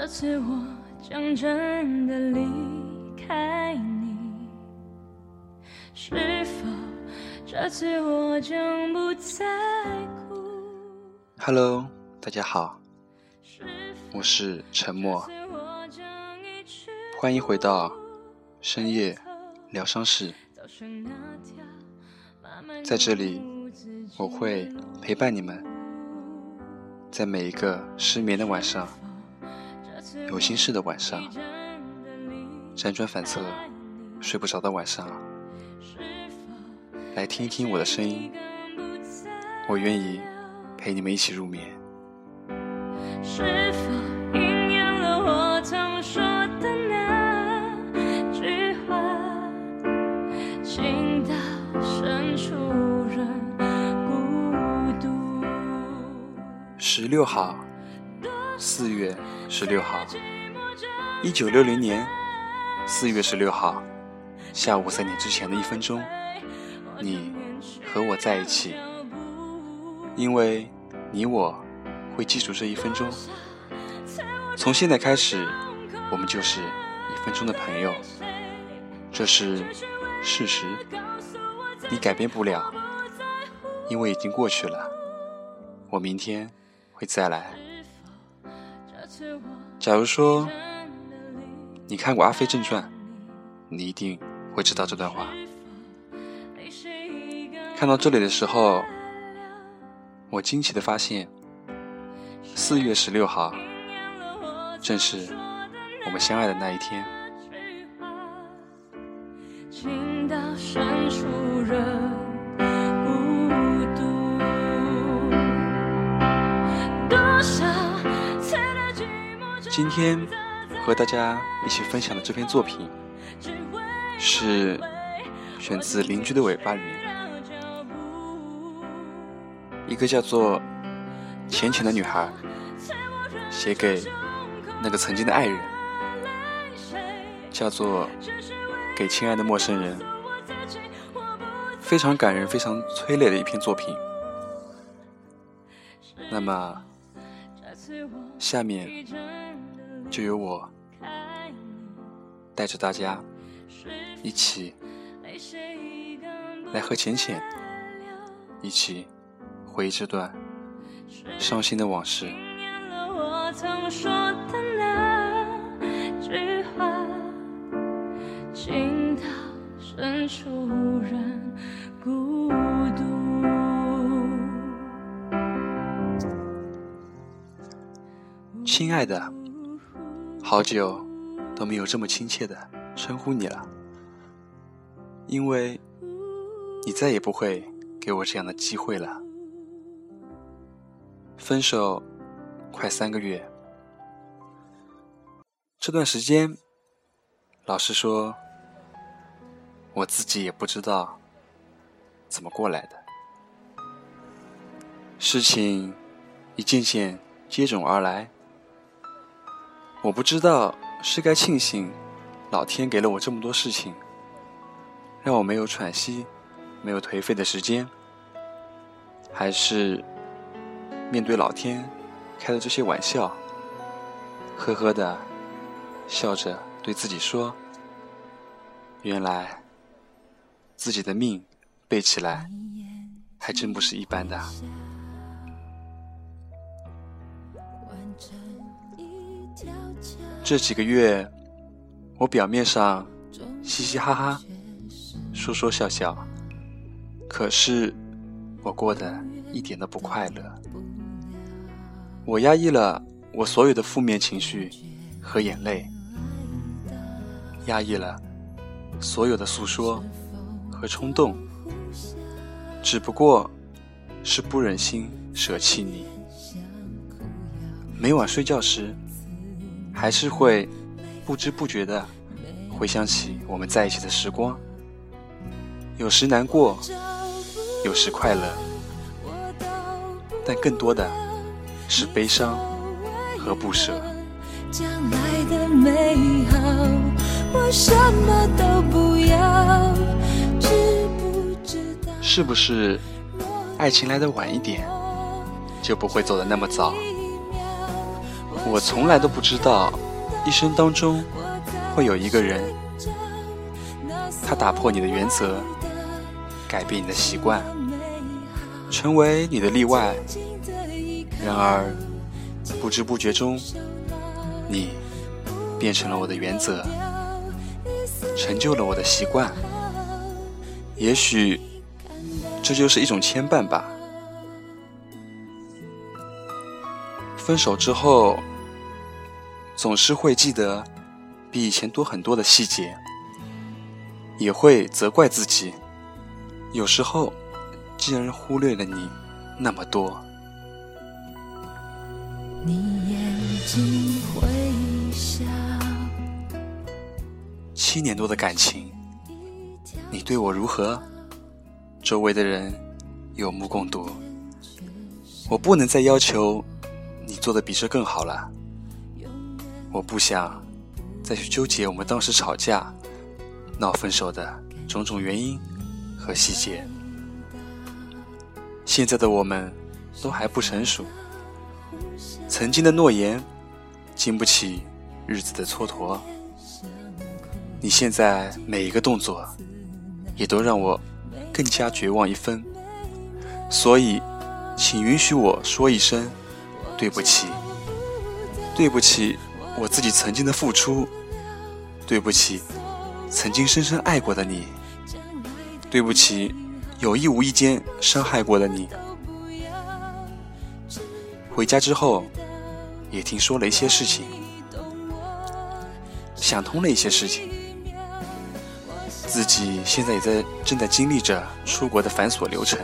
这次我将真的离开你？是否这次我将不再哭？Hello，大家好，我是沉默，欢迎回到深夜疗伤室，在这里我会陪伴你们。在每一个失眠的晚上，有心事的晚上，辗转反侧睡不着的晚上，来听一听我的声音，我愿意陪你们一起入眠。十六号，四月十六号，一九六零年四月十六号下午三点之前的一分钟，你和我在一起，因为你我会记住这一分钟。从现在开始，我们就是一分钟的朋友，这是事实，你改变不了，因为已经过去了。我明天。会再来。假如说你看过《阿飞正传》，你一定会知道这段话。看到这里的时候，我惊奇的发现，四月十六号正是我们相爱的那一天。今天和大家一起分享的这篇作品，是选自《邻居的尾巴》里面，一个叫做浅浅的女孩写给那个曾经的爱人，叫做给亲爱的陌生人，非常感人、非常催泪的一篇作品。那么，下面。就由我带着大家一起来和浅浅一起回忆这段伤心的往事。亲爱的。好久都没有这么亲切的称呼你了，因为你再也不会给我这样的机会了。分手快三个月，这段时间，老实说，我自己也不知道怎么过来的。事情一件件接踵而来。我不知道是该庆幸老天给了我这么多事情，让我没有喘息、没有颓废的时间，还是面对老天开的这些玩笑，呵呵的笑着对自己说：“原来自己的命背起来还真不是一般的。”这几个月，我表面上嘻嘻哈哈、说说笑笑，可是我过得一点都不快乐。我压抑了我所有的负面情绪和眼泪，压抑了所有的诉说和冲动，只不过是不忍心舍弃你。每晚睡觉时。还是会不知不觉的回想起我们在一起的时光，有时难过，有时快乐，但更多的是悲伤和不舍。将来的美好，我什么都不要，知不知道是不是爱情来的晚一点，就不会走的那么早？我从来都不知道，一生当中会有一个人，他打破你的原则，改变你的习惯，成为你的例外。然而，不知不觉中，你变成了我的原则，成就了我的习惯。也许，这就是一种牵绊吧。分手之后，总是会记得比以前多很多的细节，也会责怪自己，有时候竟然忽略了你那么多。七年多的感情，你对我如何？周围的人有目共睹，我不能再要求。你做的比这更好了，我不想再去纠结我们当时吵架、闹分手的种种原因和细节。现在的我们都还不成熟，曾经的诺言经不起日子的蹉跎。你现在每一个动作也都让我更加绝望一分，所以，请允许我说一声。对不起，对不起，我自己曾经的付出，对不起，曾经深深爱过的你，对不起，有意无意间伤害过的你。回家之后，也听说了一些事情，想通了一些事情，自己现在也在正在经历着出国的繁琐流程，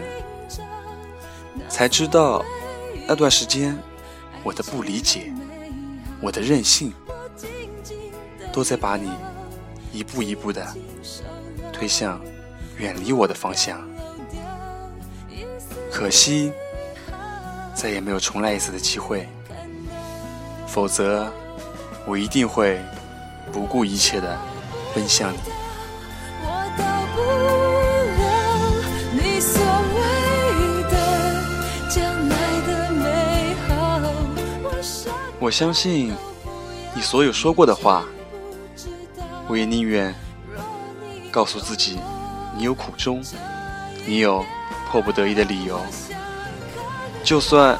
才知道那段时间。我的不理解，我的任性，都在把你一步一步的推向远离我的方向。可惜，再也没有重来一次的机会，否则我一定会不顾一切的奔向你。我相信你所有说过的话，我也宁愿告诉自己，你有苦衷，你有迫不得已的理由。就算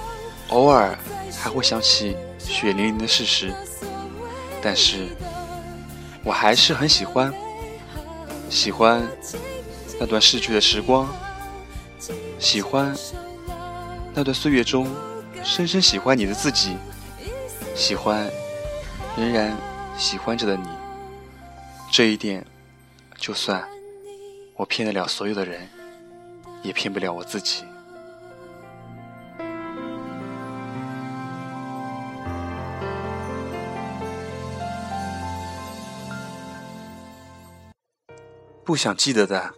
偶尔还会想起血淋淋的事实，但是我还是很喜欢，喜欢那段逝去的时光，喜欢那段岁月中深深喜欢你的自己。喜欢，仍然喜欢着的你，这一点，就算我骗得了所有的人，也骗不了我自己。不想记得的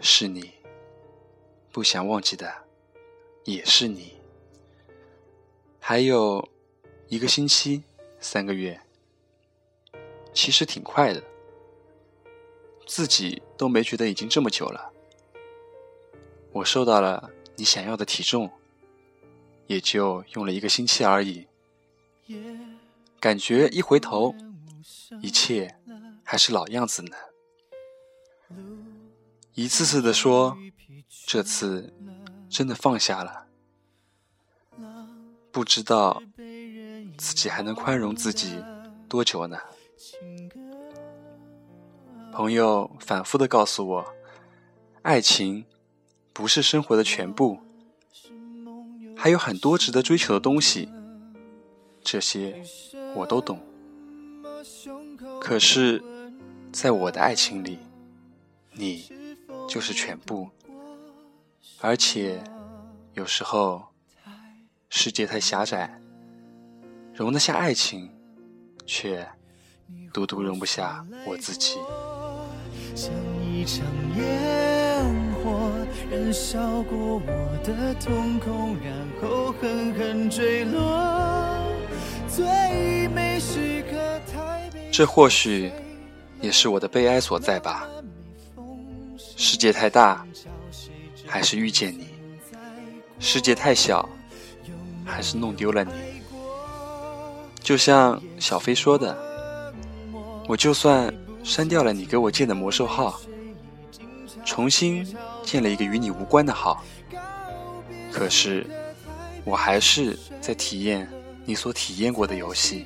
是你，不想忘记的也是你，还有。一个星期，三个月，其实挺快的，自己都没觉得已经这么久了。我瘦到了你想要的体重，也就用了一个星期而已。感觉一回头，一切还是老样子呢。一次次的说，这次真的放下了，不知道。自己还能宽容自己多久呢？朋友反复的告诉我，爱情不是生活的全部，还有很多值得追求的东西。这些我都懂，可是，在我的爱情里，你就是全部。而且，有时候世界太狭窄。容得下爱情，却独独容不下我自己。像一场烟火，燃烧过我的瞳孔，然后狠狠坠落。最美时刻太悲这或许也是我的悲哀所在吧。世界太大，还是遇见你；世界太小，还是弄丢了你。就像小飞说的，我就算删掉了你给我建的魔兽号，重新建了一个与你无关的号，可是我还是在体验你所体验过的游戏，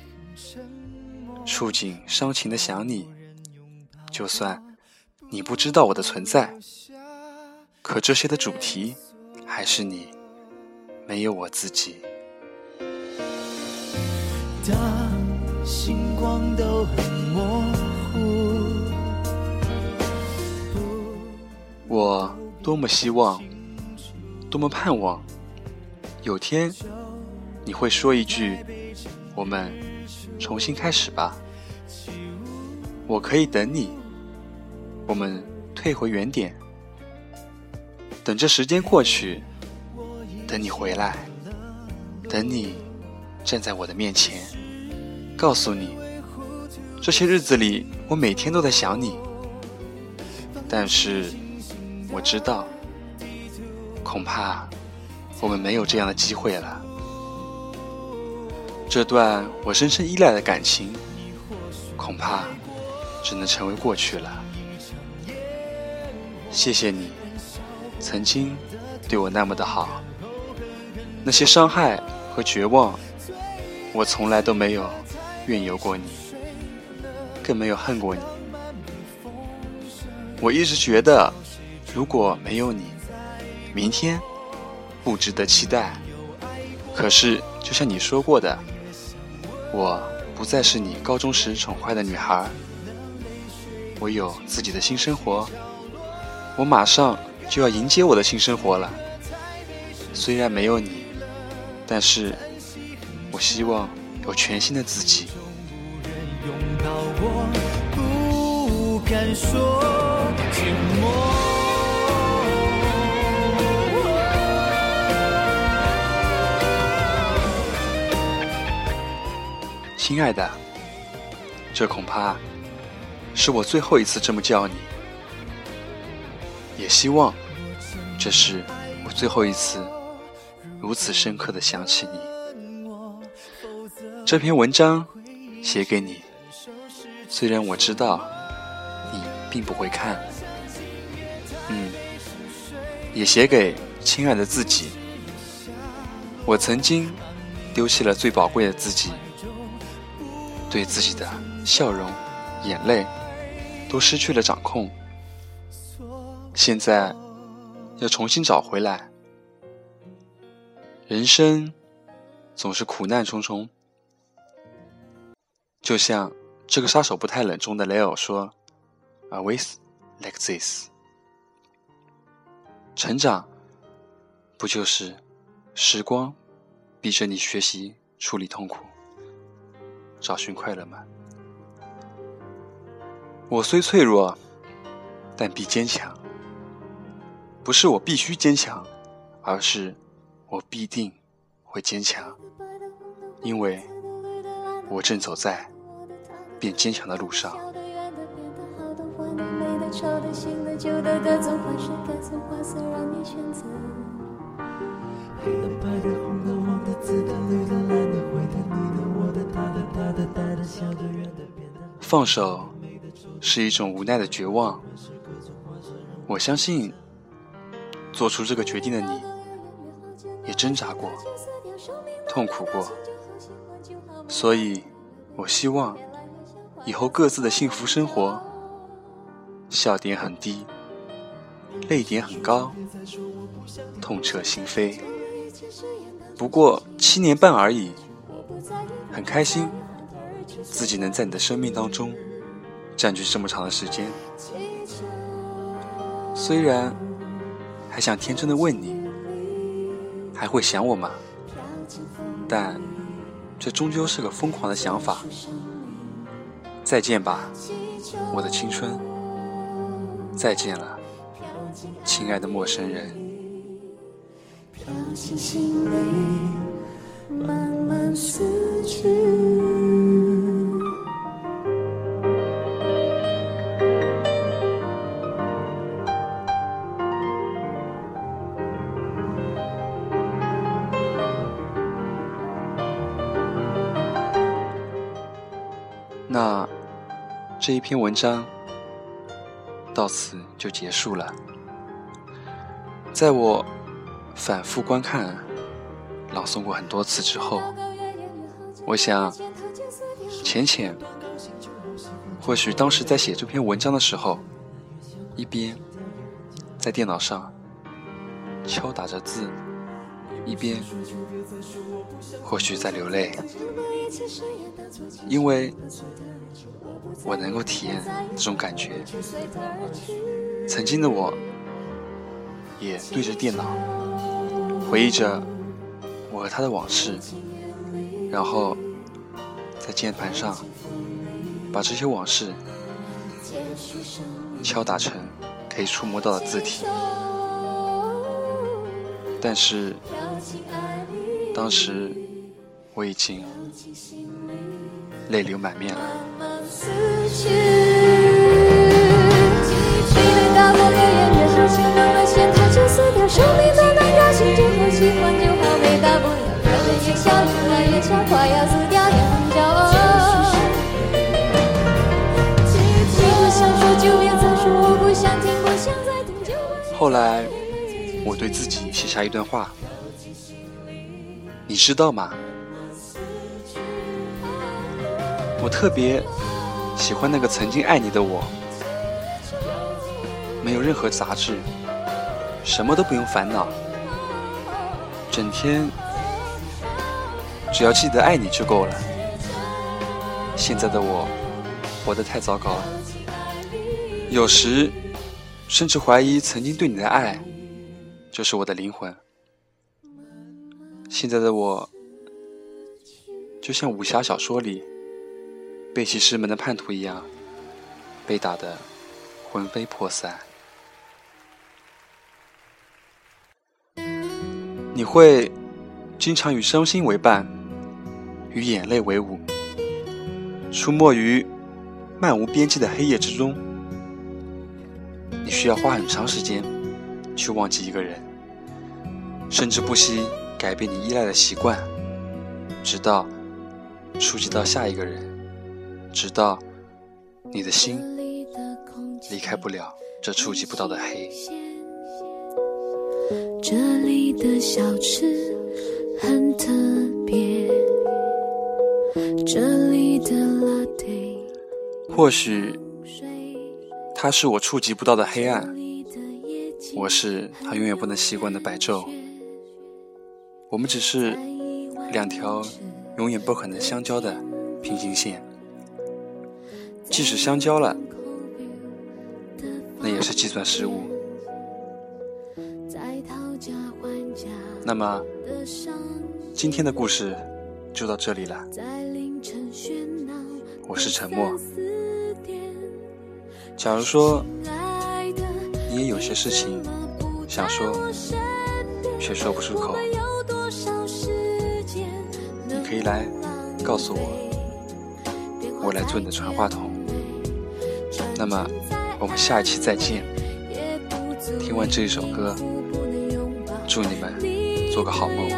触景伤情的想你。就算你不知道我的存在，可这些的主题还是你，没有我自己。当星光都很模糊，我多么希望，多么盼望，有天你会说一句：“我们重新开始吧。”我可以等你，我们退回原点，等这时间过去，等你回来，等你站在我的面前，告诉你，这些日子里我每天都在想你，但是我知道，恐怕我们没有这样的机会了。这段我深深依赖的感情，恐怕。只能成为过去了。谢谢你，曾经对我那么的好。那些伤害和绝望，我从来都没有怨尤过你，更没有恨过你。我一直觉得，如果没有你，明天不值得期待。可是，就像你说过的，我不再是你高中时宠坏的女孩。我有自己的新生活，我马上就要迎接我的新生活了。虽然没有你，但是我希望有全新的自己。亲爱的，这恐怕。是我最后一次这么叫你，也希望这是我最后一次如此深刻的想起你。这篇文章写给你，虽然我知道你并不会看，嗯，也写给亲爱的自己。我曾经丢弃了最宝贵的自己，对自己的笑容、眼泪。都失去了掌控，现在要重新找回来。人生总是苦难重重，就像这个杀手不太冷中的雷欧说：“A ways like this。”成长不就是时光逼着你学习处理痛苦，找寻快乐吗？我虽脆弱，但必坚强。不是我必须坚强，而是我必定会坚强，因为我正走在变坚强的路上。放手。是一种无奈的绝望。我相信，做出这个决定的你，也挣扎过，痛苦过。所以，我希望以后各自的幸福生活，笑点很低，泪点很高，痛彻心扉。不过七年半而已，很开心，自己能在你的生命当中。占据这么长的时间，虽然还想天真的问你，还会想我吗？但这终究是个疯狂的想法。再见吧，我的青春。再见了，亲爱的陌生人。慢慢死去。这一篇文章到此就结束了。在我反复观看、朗诵过很多次之后，我想，浅浅或许当时在写这篇文章的时候，一边在电脑上敲打着字，一边或许在流泪，因为我能够体验这种感觉。曾经的我。也对着电脑回忆着我和他的往事，然后在键盘上把这些往事敲打成可以触摸到的字体。但是当时我已经泪流满面了。后来，我对自己写下一段话，你知道吗？我特别喜欢那个曾经爱你的我，没有任何杂质，什么都不用烦恼，整天只要记得爱你就够了。现在的我，活得太糟糕了，有时。甚至怀疑曾经对你的爱就是我的灵魂。现在的我，就像武侠小说里背弃师门的叛徒一样，被打得魂飞魄散。你会经常与伤心为伴，与眼泪为伍，出没于漫无边际的黑夜之中。你需要花很长时间去忘记一个人，甚至不惜改变你依赖的习惯，直到触及到下一个人，直到你的心离开不了这触及不到的黑。这里的小吃很特别，这里的 latte 或许。它是我触及不到的黑暗，我是他永远不能习惯的白昼。我们只是两条永远不可能相交的平行线，即使相交了，那也是计算失误。那么，今天的故事就到这里了。我是沉默。假如说你也有些事情想说，却说不出口，你可以来告诉我，我来做你的传话筒。那么我们下一期再见。听完这一首歌，祝你们做个好梦。